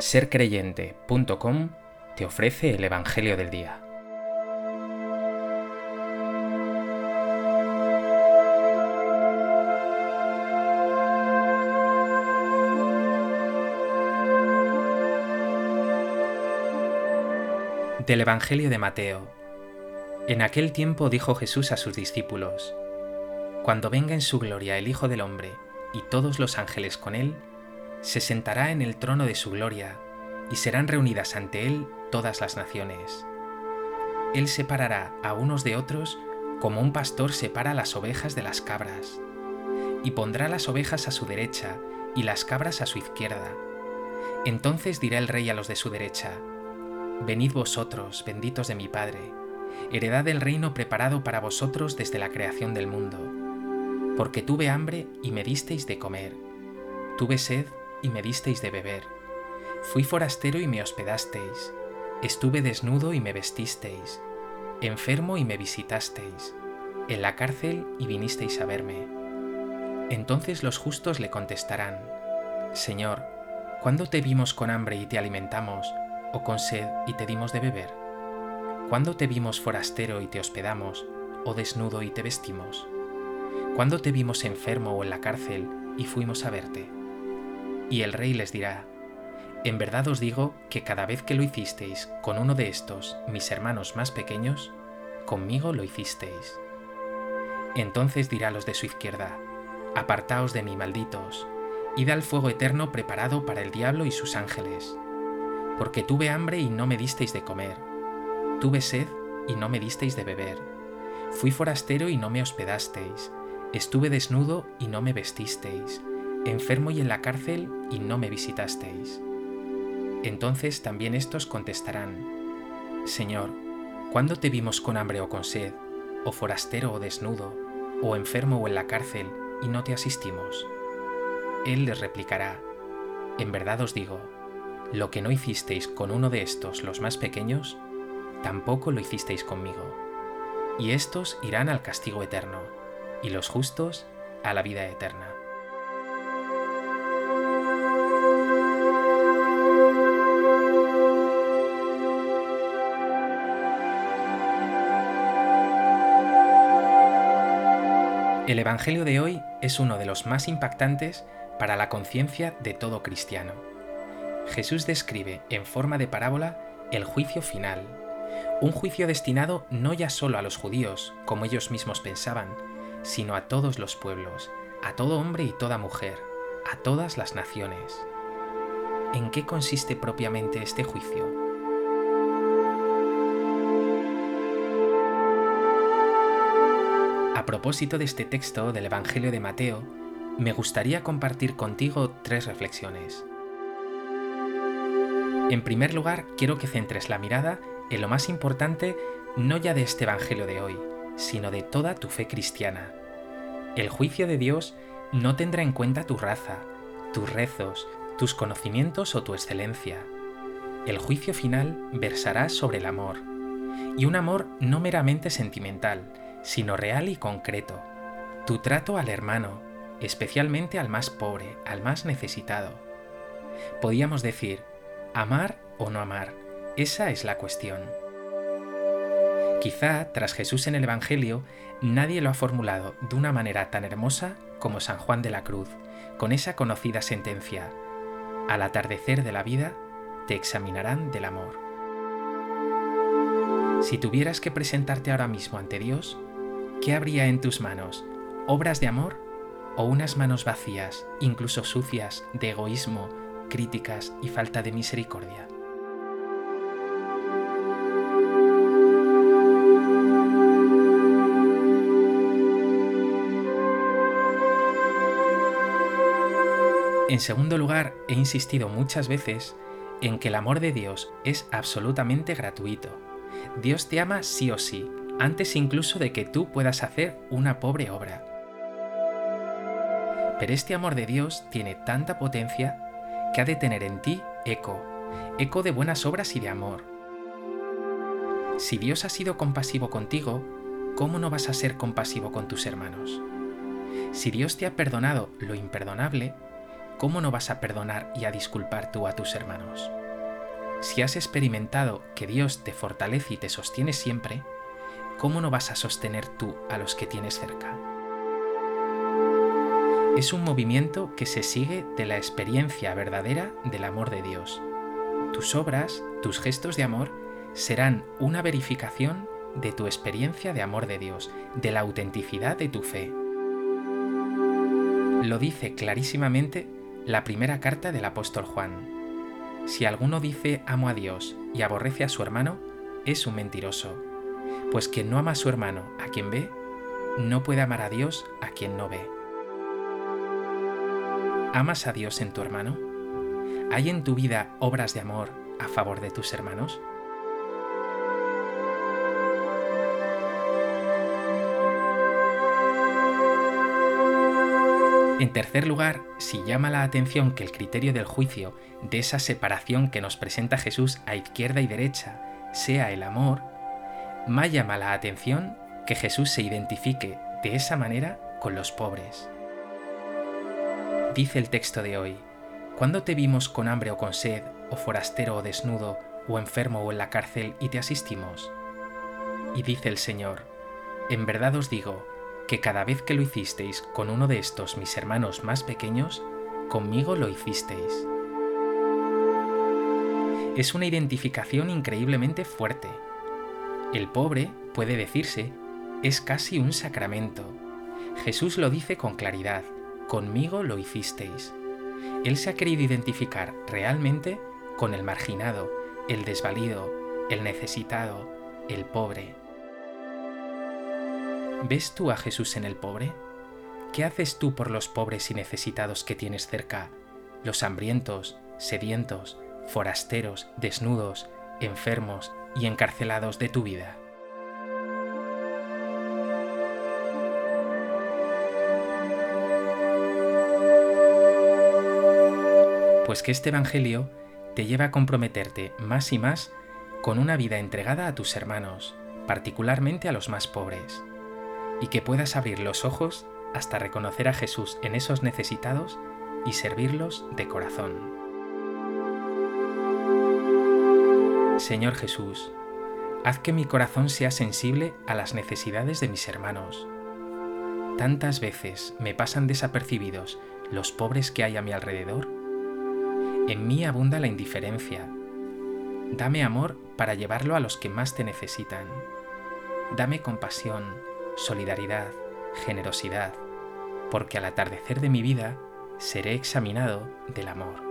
sercreyente.com te ofrece el Evangelio del Día. Del Evangelio de Mateo. En aquel tiempo dijo Jesús a sus discípulos, Cuando venga en su gloria el Hijo del Hombre y todos los ángeles con él, se sentará en el trono de su gloria, y serán reunidas ante él todas las naciones. Él separará a unos de otros como un pastor separa las ovejas de las cabras, y pondrá las ovejas a su derecha y las cabras a su izquierda. Entonces dirá el rey a los de su derecha, Venid vosotros, benditos de mi Padre, heredad del reino preparado para vosotros desde la creación del mundo, porque tuve hambre y me disteis de comer, tuve sed y me disteis de beber. Fui forastero y me hospedasteis. Estuve desnudo y me vestisteis. Enfermo y me visitasteis. En la cárcel y vinisteis a verme. Entonces los justos le contestarán, Señor, ¿cuándo te vimos con hambre y te alimentamos, o con sed y te dimos de beber? ¿Cuándo te vimos forastero y te hospedamos, o desnudo y te vestimos? ¿Cuándo te vimos enfermo o en la cárcel y fuimos a verte? Y el rey les dirá, En verdad os digo que cada vez que lo hicisteis con uno de estos, mis hermanos más pequeños, conmigo lo hicisteis. Entonces dirá a los de su izquierda, Apartaos de mí, malditos, id al fuego eterno preparado para el diablo y sus ángeles, porque tuve hambre y no me disteis de comer, tuve sed y no me disteis de beber, fui forastero y no me hospedasteis, estuve desnudo y no me vestisteis, enfermo y en la cárcel y no me visitasteis. Entonces también estos contestarán, Señor, ¿cuándo te vimos con hambre o con sed, o forastero o desnudo, o enfermo o en la cárcel, y no te asistimos? Él les replicará, En verdad os digo, lo que no hicisteis con uno de estos los más pequeños, tampoco lo hicisteis conmigo. Y estos irán al castigo eterno, y los justos a la vida eterna. El Evangelio de hoy es uno de los más impactantes para la conciencia de todo cristiano. Jesús describe en forma de parábola el juicio final, un juicio destinado no ya solo a los judíos, como ellos mismos pensaban, sino a todos los pueblos, a todo hombre y toda mujer, a todas las naciones. ¿En qué consiste propiamente este juicio? Propósito de este texto del Evangelio de Mateo, me gustaría compartir contigo tres reflexiones. En primer lugar, quiero que centres la mirada en lo más importante no ya de este Evangelio de hoy, sino de toda tu fe cristiana. El juicio de Dios no tendrá en cuenta tu raza, tus rezos, tus conocimientos o tu excelencia. El juicio final versará sobre el amor, y un amor no meramente sentimental, sino real y concreto. Tu trato al hermano, especialmente al más pobre, al más necesitado. Podíamos decir, amar o no amar, esa es la cuestión. Quizá, tras Jesús en el Evangelio, nadie lo ha formulado de una manera tan hermosa como San Juan de la Cruz, con esa conocida sentencia, al atardecer de la vida te examinarán del amor. Si tuvieras que presentarte ahora mismo ante Dios, ¿qué habría en tus manos? ¿Obras de amor o unas manos vacías, incluso sucias, de egoísmo, críticas y falta de misericordia? En segundo lugar, he insistido muchas veces en que el amor de Dios es absolutamente gratuito. Dios te ama sí o sí, antes incluso de que tú puedas hacer una pobre obra. Pero este amor de Dios tiene tanta potencia que ha de tener en ti eco, eco de buenas obras y de amor. Si Dios ha sido compasivo contigo, ¿cómo no vas a ser compasivo con tus hermanos? Si Dios te ha perdonado lo imperdonable, ¿cómo no vas a perdonar y a disculpar tú a tus hermanos? Si has experimentado que Dios te fortalece y te sostiene siempre, ¿cómo no vas a sostener tú a los que tienes cerca? Es un movimiento que se sigue de la experiencia verdadera del amor de Dios. Tus obras, tus gestos de amor, serán una verificación de tu experiencia de amor de Dios, de la autenticidad de tu fe. Lo dice clarísimamente la primera carta del apóstol Juan. Si alguno dice amo a Dios y aborrece a su hermano, es un mentiroso, pues quien no ama a su hermano a quien ve, no puede amar a Dios a quien no ve. ¿Amas a Dios en tu hermano? ¿Hay en tu vida obras de amor a favor de tus hermanos? En tercer lugar, si llama la atención que el criterio del juicio, de esa separación que nos presenta Jesús a izquierda y derecha, sea el amor, más llama la atención que Jesús se identifique de esa manera con los pobres. Dice el texto de hoy, ¿cuándo te vimos con hambre o con sed, o forastero o desnudo, o enfermo o en la cárcel y te asistimos? Y dice el Señor, en verdad os digo, que cada vez que lo hicisteis con uno de estos mis hermanos más pequeños, conmigo lo hicisteis. Es una identificación increíblemente fuerte. El pobre, puede decirse, es casi un sacramento. Jesús lo dice con claridad, conmigo lo hicisteis. Él se ha querido identificar realmente con el marginado, el desvalido, el necesitado, el pobre. ¿Ves tú a Jesús en el pobre? ¿Qué haces tú por los pobres y necesitados que tienes cerca, los hambrientos, sedientos, forasteros, desnudos, enfermos y encarcelados de tu vida? Pues que este Evangelio te lleva a comprometerte más y más con una vida entregada a tus hermanos, particularmente a los más pobres y que puedas abrir los ojos hasta reconocer a Jesús en esos necesitados y servirlos de corazón. Señor Jesús, haz que mi corazón sea sensible a las necesidades de mis hermanos. Tantas veces me pasan desapercibidos los pobres que hay a mi alrededor. En mí abunda la indiferencia. Dame amor para llevarlo a los que más te necesitan. Dame compasión solidaridad, generosidad, porque al atardecer de mi vida seré examinado del amor.